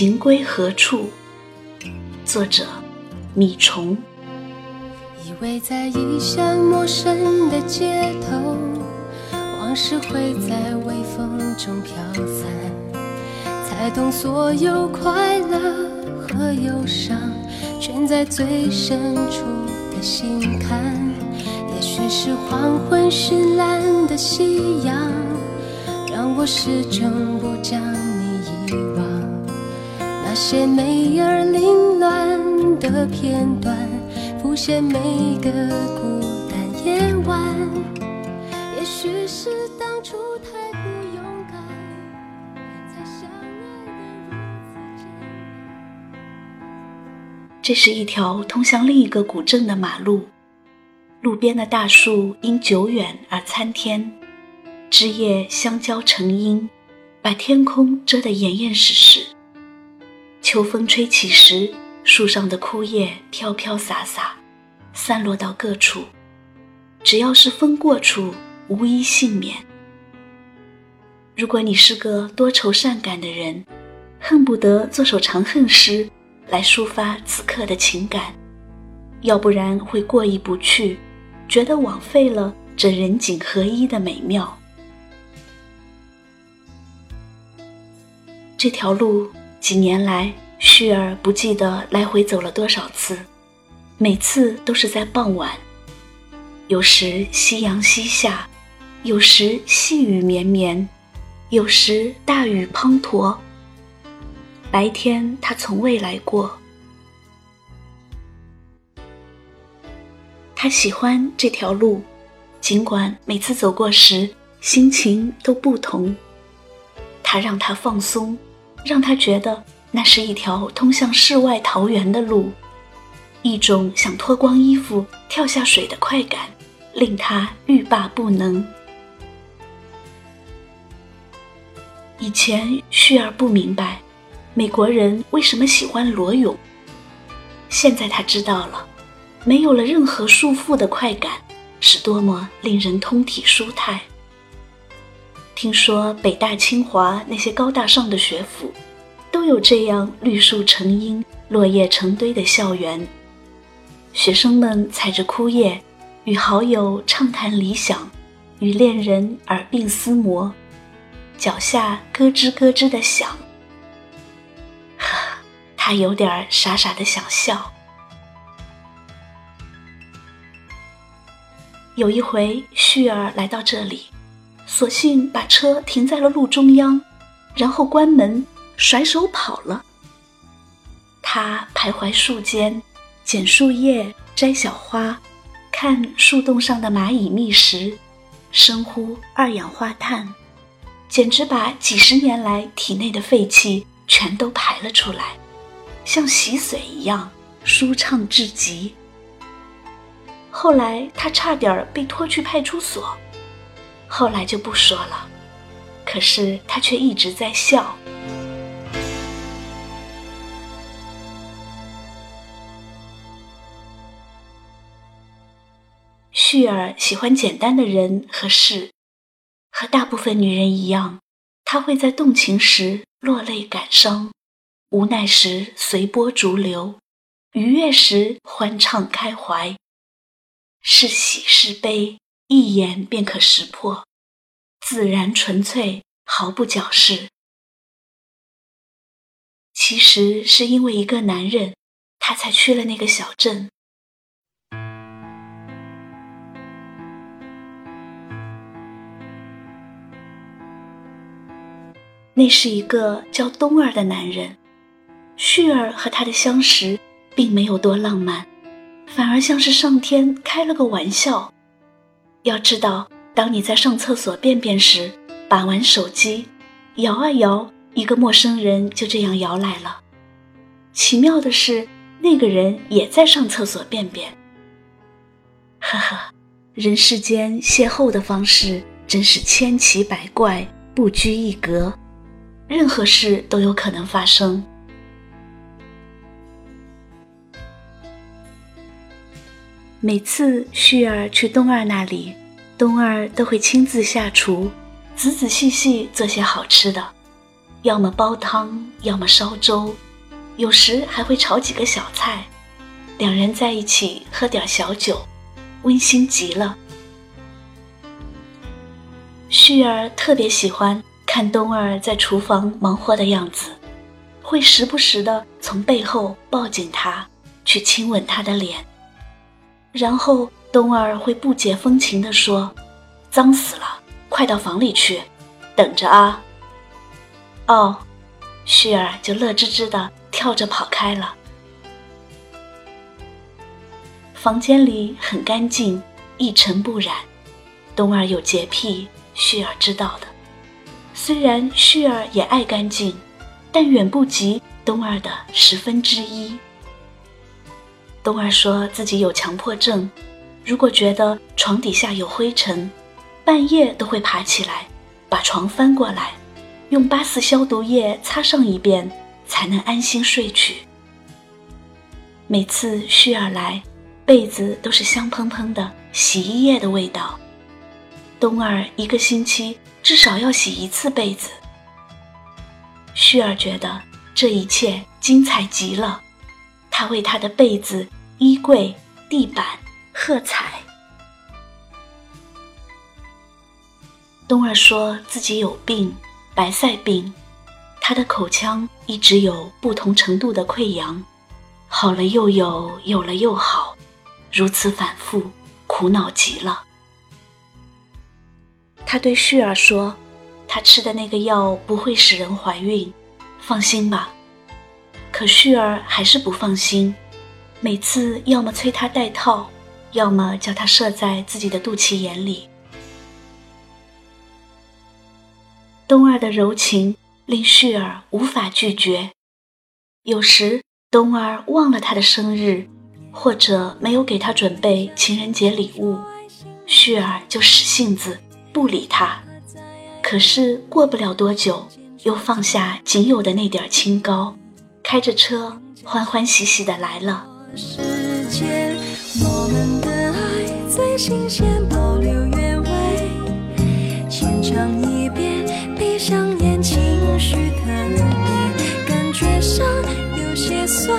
情归何处？作者：米虫。依偎在异乡陌生的街头，往事会在微风中飘散，才懂所有快乐和忧伤，全在最深处的心坎。也许是黄昏绚烂的夕阳，让我始终不将。些美而凌乱的片段，浮现每个孤单夜晚。也许是当初太不勇敢，才相爱的如此艰难。这是一条通向另一个古镇的马路。路边的大树因久远而参天，枝叶相交成荫，把天空遮得严严实实。秋风吹起时，树上的枯叶飘飘洒洒，散落到各处。只要是风过处，无一幸免。如果你是个多愁善感的人，恨不得做首长恨诗来抒发此刻的情感，要不然会过意不去。觉得枉费了这人景合一的美妙。这条路几年来，旭儿不记得来回走了多少次，每次都是在傍晚。有时夕阳西下，有时细雨绵绵，有时大雨滂沱。白天他从未来过。他喜欢这条路，尽管每次走过时心情都不同。它让他放松，让他觉得那是一条通向世外桃源的路，一种想脱光衣服跳下水的快感，令他欲罢不能。以前旭儿不明白，美国人为什么喜欢裸泳，现在他知道了。没有了任何束缚的快感，是多么令人通体舒泰。听说北大、清华那些高大上的学府，都有这样绿树成荫、落叶成堆的校园。学生们踩着枯叶，与好友畅谈理想，与恋人耳鬓厮磨，脚下咯吱咯吱的响。呵，他有点傻傻的想笑。有一回，旭儿来到这里，索性把车停在了路中央，然后关门，甩手跑了。他徘徊树间，捡树叶，摘小花，看树洞上的蚂蚁觅食，深呼二氧化碳，简直把几十年来体内的废气全都排了出来，像洗髓一样舒畅至极。后来他差点被拖去派出所，后来就不说了。可是他却一直在笑。旭儿喜欢简单的人和事，和大部分女人一样，她会在动情时落泪感伤，无奈时随波逐流，愉悦时欢畅开怀。是喜是悲，一眼便可识破，自然纯粹，毫不矫饰。其实是因为一个男人，他才去了那个小镇。那是一个叫冬儿的男人，旭儿和他的相识，并没有多浪漫。反而像是上天开了个玩笑。要知道，当你在上厕所便便时，把玩手机，摇啊摇，一个陌生人就这样摇来了。奇妙的是，那个人也在上厕所便便。呵呵，人世间邂逅的方式真是千奇百怪，不拘一格，任何事都有可能发生。每次旭儿去冬儿那里，冬儿都会亲自下厨，仔仔细细做些好吃的。要么煲汤，要么烧粥，有时还会炒几个小菜，两人在一起喝点小酒，温馨极了。旭儿特别喜欢看冬儿在厨房忙活的样子，会时不时的从背后抱紧他，去亲吻他的脸。然后冬儿会不解风情地说：“脏死了，快到房里去，等着啊。”哦，旭儿就乐滋滋的跳着跑开了。房间里很干净，一尘不染。冬儿有洁癖。旭儿知道的，虽然旭儿也爱干净，但远不及冬儿的十分之一。冬儿说自己有强迫症，如果觉得床底下有灰尘，半夜都会爬起来，把床翻过来，用八四消毒液擦上一遍，才能安心睡去。每次旭儿来，被子都是香喷喷的洗衣液的味道。冬儿一个星期至少要洗一次被子。旭儿觉得这一切精彩极了，他为他的被子、衣柜、地板喝彩。冬儿说自己有病，白塞病，他的口腔一直有不同程度的溃疡，好了又有，有了又好，如此反复，苦恼极了。他对旭儿说：“他吃的那个药不会使人怀孕，放心吧。”可旭儿还是不放心，每次要么催他戴套，要么叫他射在自己的肚脐眼里。冬儿的柔情令旭儿无法拒绝。有时冬儿忘了他的生日，或者没有给他准备情人节礼物，旭儿就使性子。不理他，可是过不了多久，又放下仅有的那点清高，开着车欢欢喜喜的来了。时间我们的爱最新鲜，保留原味。浅尝一遍，闭上眼，情绪特别，感觉上有些酸，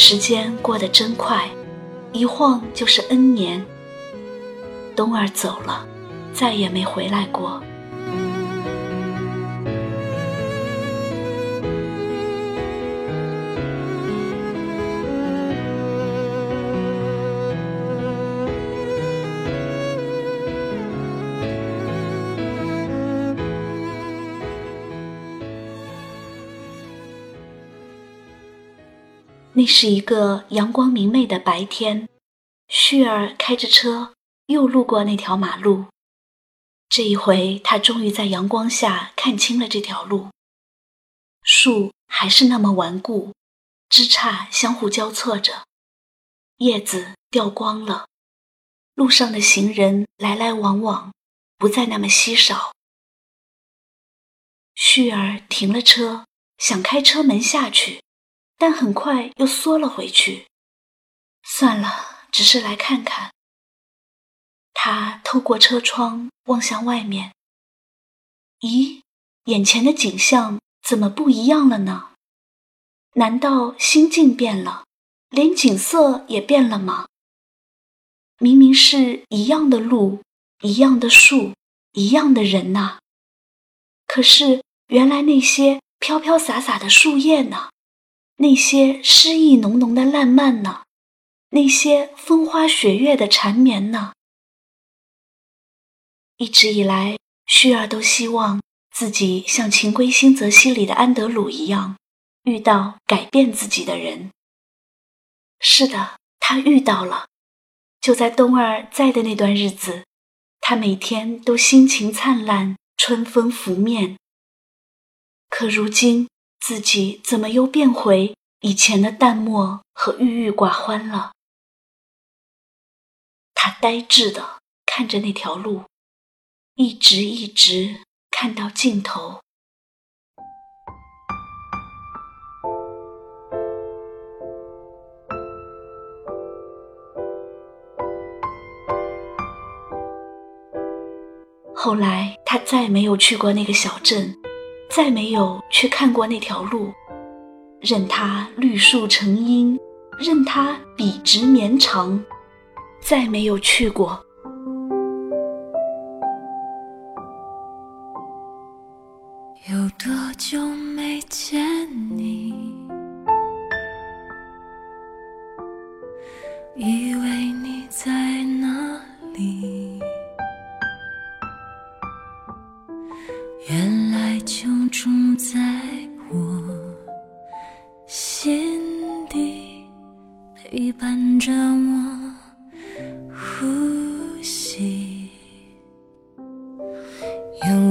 时间过得真快，一晃就是 N 年。冬儿走了，再也没回来过。那是一个阳光明媚的白天，旭儿开着车又路过那条马路。这一回，他终于在阳光下看清了这条路。树还是那么顽固，枝杈相互交错着，叶子掉光了。路上的行人来来往往，不再那么稀少。旭儿停了车，想开车门下去。但很快又缩了回去。算了，只是来看看。他透过车窗望向外面。咦，眼前的景象怎么不一样了呢？难道心境变了，连景色也变了吗？明明是一样的路，一样的树，一样的人呐。可是原来那些飘飘洒洒的树叶呢？那些诗意浓浓的烂漫呢？那些风花雪月的缠绵呢？一直以来，旭儿都希望自己像《情归心则夕》里的安德鲁一样，遇到改变自己的人。是的，他遇到了，就在冬儿在的那段日子，他每天都心情灿烂，春风拂面。可如今自己怎么又变回以前的淡漠和郁郁寡欢了？他呆滞的看着那条路，一直一直看到尽头。后来，他再没有去过那个小镇，再没有去看过那条路，任它绿树成荫，任它笔直绵长，再没有去过。有多久没见你？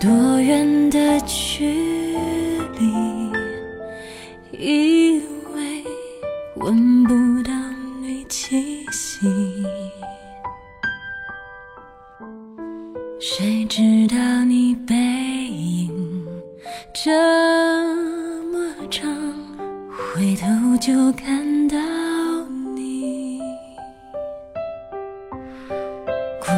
多远的距离？以为闻不到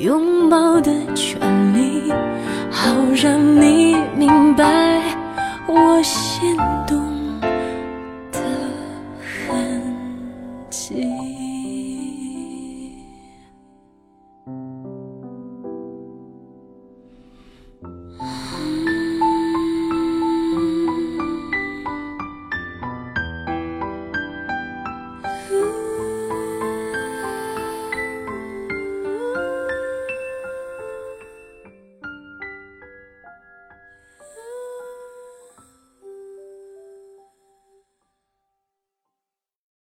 拥抱的权利，好让你明白我心。